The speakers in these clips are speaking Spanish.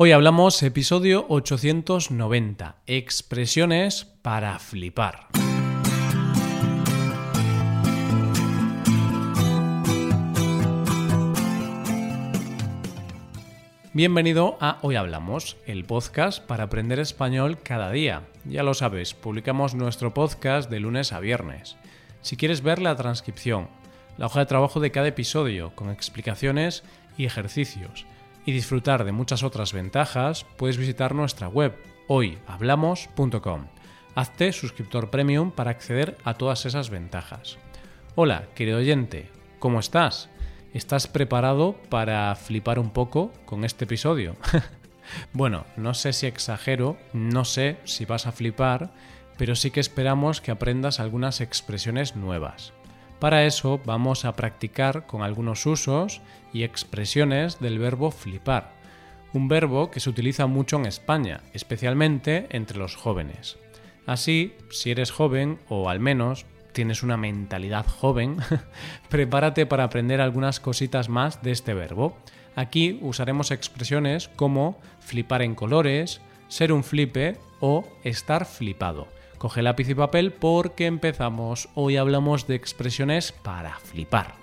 Hoy hablamos episodio 890, expresiones para flipar. Bienvenido a Hoy Hablamos, el podcast para aprender español cada día. Ya lo sabes, publicamos nuestro podcast de lunes a viernes. Si quieres ver la transcripción, la hoja de trabajo de cada episodio, con explicaciones y ejercicios, y disfrutar de muchas otras ventajas, puedes visitar nuestra web hoyhablamos.com. Hazte suscriptor premium para acceder a todas esas ventajas. Hola, querido oyente, ¿cómo estás? ¿Estás preparado para flipar un poco con este episodio? bueno, no sé si exagero, no sé si vas a flipar, pero sí que esperamos que aprendas algunas expresiones nuevas. Para eso vamos a practicar con algunos usos y expresiones del verbo flipar, un verbo que se utiliza mucho en España, especialmente entre los jóvenes. Así, si eres joven o al menos tienes una mentalidad joven, prepárate para aprender algunas cositas más de este verbo. Aquí usaremos expresiones como flipar en colores, ser un flipe o estar flipado. Coge lápiz y papel porque empezamos. Hoy hablamos de expresiones para flipar.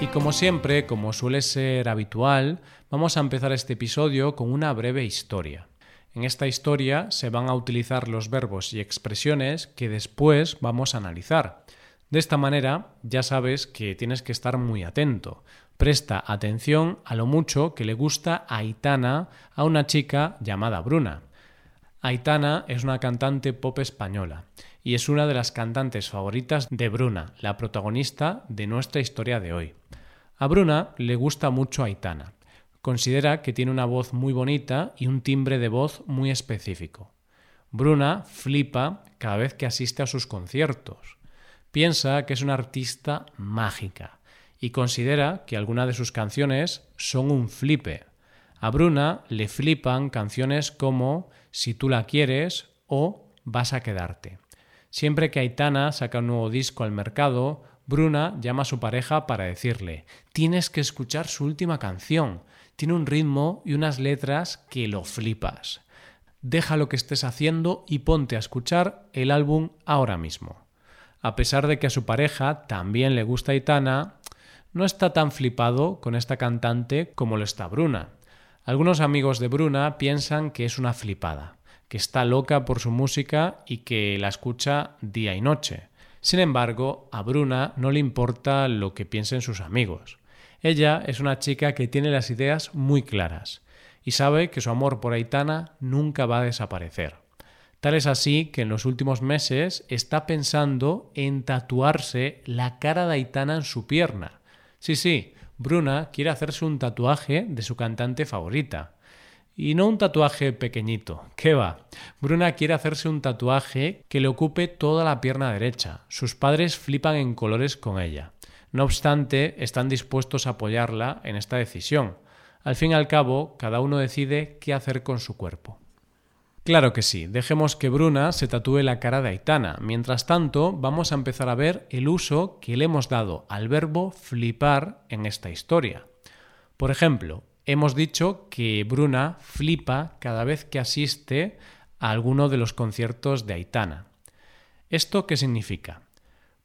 Y como siempre, como suele ser habitual, vamos a empezar este episodio con una breve historia. En esta historia se van a utilizar los verbos y expresiones que después vamos a analizar. De esta manera ya sabes que tienes que estar muy atento, presta atención a lo mucho que le gusta a Aitana a una chica llamada Bruna. Aitana es una cantante pop española y es una de las cantantes favoritas de Bruna, la protagonista de nuestra historia de hoy. A Bruna le gusta mucho Aitana. Considera que tiene una voz muy bonita y un timbre de voz muy específico. Bruna flipa cada vez que asiste a sus conciertos. Piensa que es una artista mágica y considera que algunas de sus canciones son un flipe. A Bruna le flipan canciones como Si tú la quieres o Vas a quedarte. Siempre que Aitana saca un nuevo disco al mercado, Bruna llama a su pareja para decirle Tienes que escuchar su última canción. Tiene un ritmo y unas letras que lo flipas. Deja lo que estés haciendo y ponte a escuchar el álbum ahora mismo. A pesar de que a su pareja también le gusta Aitana, no está tan flipado con esta cantante como lo está Bruna. Algunos amigos de Bruna piensan que es una flipada, que está loca por su música y que la escucha día y noche. Sin embargo, a Bruna no le importa lo que piensen sus amigos. Ella es una chica que tiene las ideas muy claras y sabe que su amor por Aitana nunca va a desaparecer. Tal es así que en los últimos meses está pensando en tatuarse la cara de Aitana en su pierna Sí, sí, Bruna quiere hacerse un tatuaje de su cantante favorita. Y no un tatuaje pequeñito, ¿qué va? Bruna quiere hacerse un tatuaje que le ocupe toda la pierna derecha. Sus padres flipan en colores con ella. No obstante, están dispuestos a apoyarla en esta decisión. Al fin y al cabo, cada uno decide qué hacer con su cuerpo. Claro que sí, dejemos que Bruna se tatúe la cara de Aitana. Mientras tanto, vamos a empezar a ver el uso que le hemos dado al verbo flipar en esta historia. Por ejemplo, hemos dicho que Bruna flipa cada vez que asiste a alguno de los conciertos de Aitana. ¿Esto qué significa?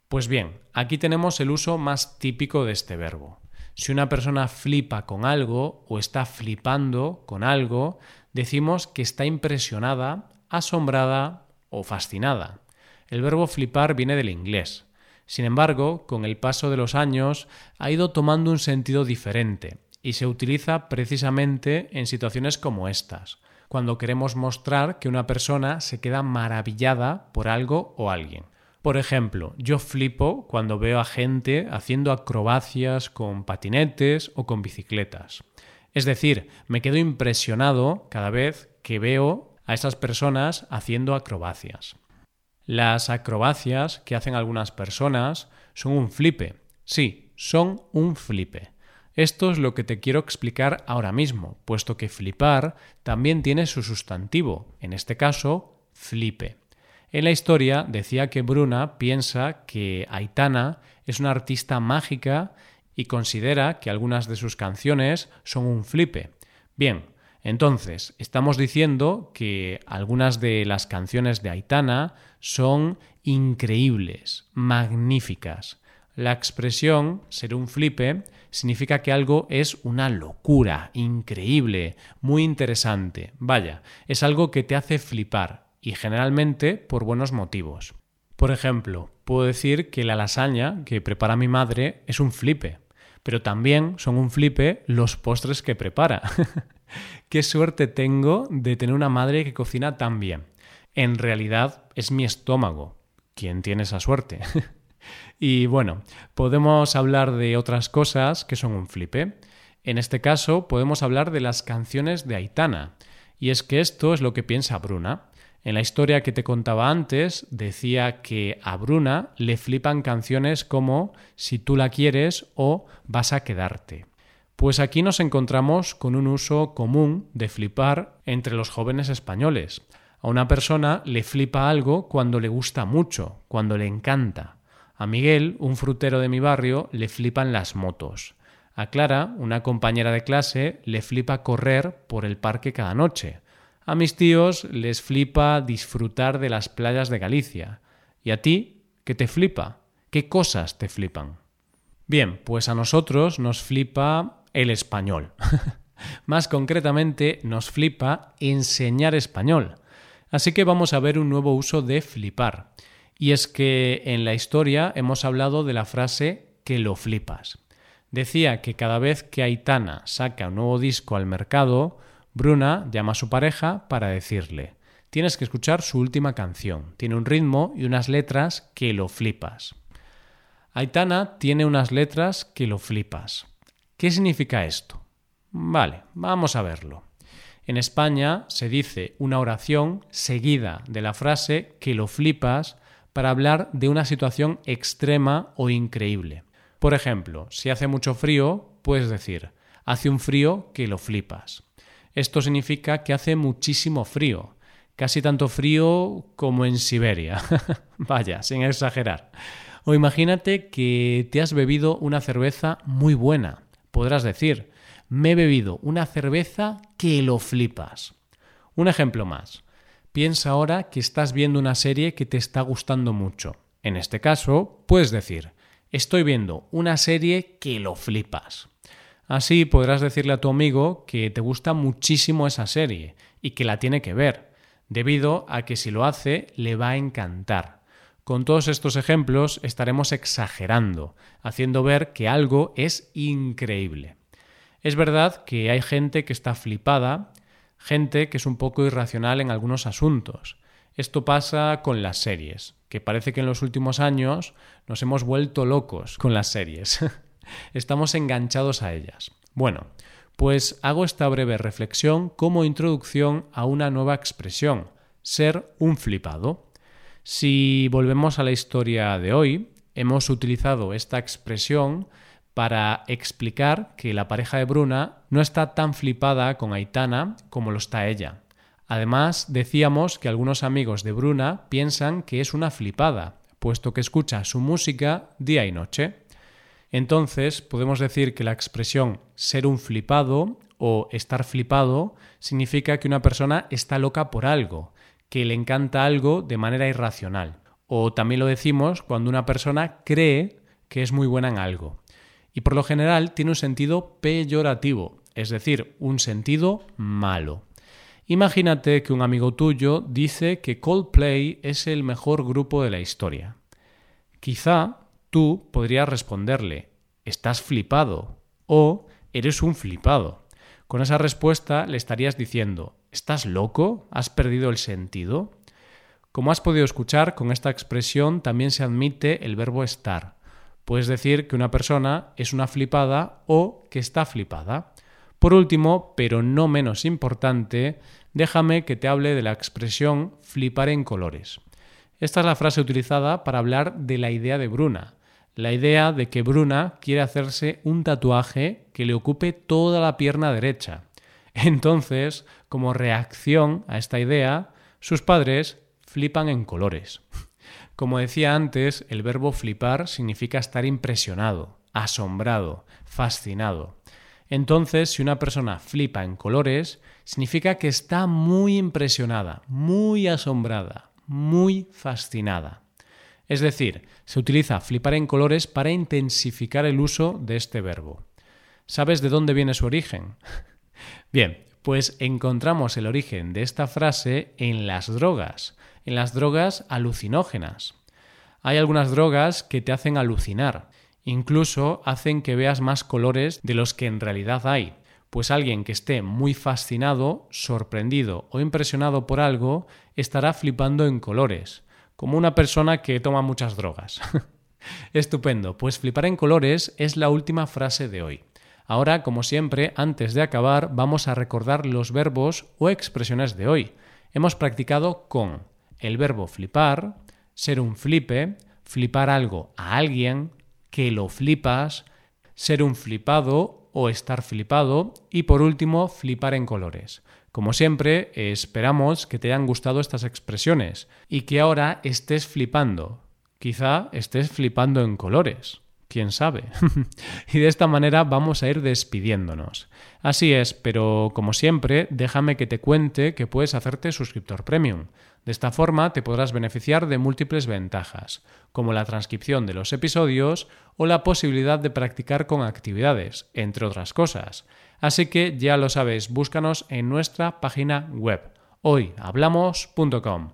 Pues bien, aquí tenemos el uso más típico de este verbo. Si una persona flipa con algo o está flipando con algo, decimos que está impresionada, asombrada o fascinada. El verbo flipar viene del inglés. Sin embargo, con el paso de los años ha ido tomando un sentido diferente y se utiliza precisamente en situaciones como estas, cuando queremos mostrar que una persona se queda maravillada por algo o alguien. Por ejemplo, yo flipo cuando veo a gente haciendo acrobacias con patinetes o con bicicletas. Es decir, me quedo impresionado cada vez que veo a estas personas haciendo acrobacias. Las acrobacias que hacen algunas personas son un flipe. Sí, son un flipe. Esto es lo que te quiero explicar ahora mismo, puesto que flipar también tiene su sustantivo, en este caso, flipe. En la historia decía que Bruna piensa que Aitana es una artista mágica y considera que algunas de sus canciones son un flipe. Bien, entonces, estamos diciendo que algunas de las canciones de Aitana son increíbles, magníficas. La expresión ser un flipe significa que algo es una locura, increíble, muy interesante. Vaya, es algo que te hace flipar y generalmente por buenos motivos. Por ejemplo, puedo decir que la lasaña que prepara mi madre es un flipe, pero también son un flipe los postres que prepara. Qué suerte tengo de tener una madre que cocina tan bien. En realidad es mi estómago quien tiene esa suerte. y bueno, podemos hablar de otras cosas que son un flipe. En este caso podemos hablar de las canciones de Aitana. Y es que esto es lo que piensa Bruna. En la historia que te contaba antes, decía que a Bruna le flipan canciones como Si tú la quieres o Vas a quedarte. Pues aquí nos encontramos con un uso común de flipar entre los jóvenes españoles. A una persona le flipa algo cuando le gusta mucho, cuando le encanta. A Miguel, un frutero de mi barrio, le flipan las motos. A Clara, una compañera de clase, le flipa correr por el parque cada noche. A mis tíos les flipa disfrutar de las playas de Galicia. ¿Y a ti? ¿Qué te flipa? ¿Qué cosas te flipan? Bien, pues a nosotros nos flipa el español. Más concretamente, nos flipa enseñar español. Así que vamos a ver un nuevo uso de flipar. Y es que en la historia hemos hablado de la frase que lo flipas. Decía que cada vez que Aitana saca un nuevo disco al mercado, Bruna llama a su pareja para decirle tienes que escuchar su última canción. Tiene un ritmo y unas letras que lo flipas. Aitana tiene unas letras que lo flipas. ¿Qué significa esto? Vale, vamos a verlo. En España se dice una oración seguida de la frase que lo flipas para hablar de una situación extrema o increíble. Por ejemplo, si hace mucho frío, puedes decir, hace un frío que lo flipas. Esto significa que hace muchísimo frío, casi tanto frío como en Siberia. Vaya, sin exagerar. O imagínate que te has bebido una cerveza muy buena podrás decir, me he bebido una cerveza que lo flipas. Un ejemplo más. Piensa ahora que estás viendo una serie que te está gustando mucho. En este caso, puedes decir, estoy viendo una serie que lo flipas. Así podrás decirle a tu amigo que te gusta muchísimo esa serie y que la tiene que ver, debido a que si lo hace le va a encantar. Con todos estos ejemplos estaremos exagerando, haciendo ver que algo es increíble. Es verdad que hay gente que está flipada, gente que es un poco irracional en algunos asuntos. Esto pasa con las series, que parece que en los últimos años nos hemos vuelto locos con las series. Estamos enganchados a ellas. Bueno, pues hago esta breve reflexión como introducción a una nueva expresión, ser un flipado. Si volvemos a la historia de hoy, hemos utilizado esta expresión para explicar que la pareja de Bruna no está tan flipada con Aitana como lo está ella. Además, decíamos que algunos amigos de Bruna piensan que es una flipada, puesto que escucha su música día y noche. Entonces, podemos decir que la expresión ser un flipado o estar flipado significa que una persona está loca por algo, que le encanta algo de manera irracional. O también lo decimos cuando una persona cree que es muy buena en algo. Y por lo general tiene un sentido peyorativo, es decir, un sentido malo. Imagínate que un amigo tuyo dice que Coldplay es el mejor grupo de la historia. Quizá tú podrías responderle, estás flipado o eres un flipado. Con esa respuesta le estarías diciendo, ¿estás loco? ¿Has perdido el sentido? Como has podido escuchar, con esta expresión también se admite el verbo estar. Puedes decir que una persona es una flipada o que está flipada. Por último, pero no menos importante, déjame que te hable de la expresión flipar en colores. Esta es la frase utilizada para hablar de la idea de Bruna, la idea de que Bruna quiere hacerse un tatuaje que le ocupe toda la pierna derecha. Entonces, como reacción a esta idea, sus padres flipan en colores. Como decía antes, el verbo flipar significa estar impresionado, asombrado, fascinado. Entonces, si una persona flipa en colores, significa que está muy impresionada, muy asombrada, muy fascinada. Es decir, se utiliza flipar en colores para intensificar el uso de este verbo. ¿Sabes de dónde viene su origen? Bien, pues encontramos el origen de esta frase en las drogas, en las drogas alucinógenas. Hay algunas drogas que te hacen alucinar, incluso hacen que veas más colores de los que en realidad hay, pues alguien que esté muy fascinado, sorprendido o impresionado por algo estará flipando en colores, como una persona que toma muchas drogas. Estupendo, pues flipar en colores es la última frase de hoy. Ahora, como siempre, antes de acabar, vamos a recordar los verbos o expresiones de hoy. Hemos practicado con el verbo flipar, ser un flipe, flipar algo a alguien, que lo flipas, ser un flipado o estar flipado y por último flipar en colores. Como siempre, esperamos que te hayan gustado estas expresiones y que ahora estés flipando. Quizá estés flipando en colores. ¿Quién sabe? y de esta manera vamos a ir despidiéndonos. Así es, pero como siempre, déjame que te cuente que puedes hacerte suscriptor premium. De esta forma te podrás beneficiar de múltiples ventajas, como la transcripción de los episodios o la posibilidad de practicar con actividades, entre otras cosas. Así que ya lo sabes, búscanos en nuestra página web hoyhablamos.com.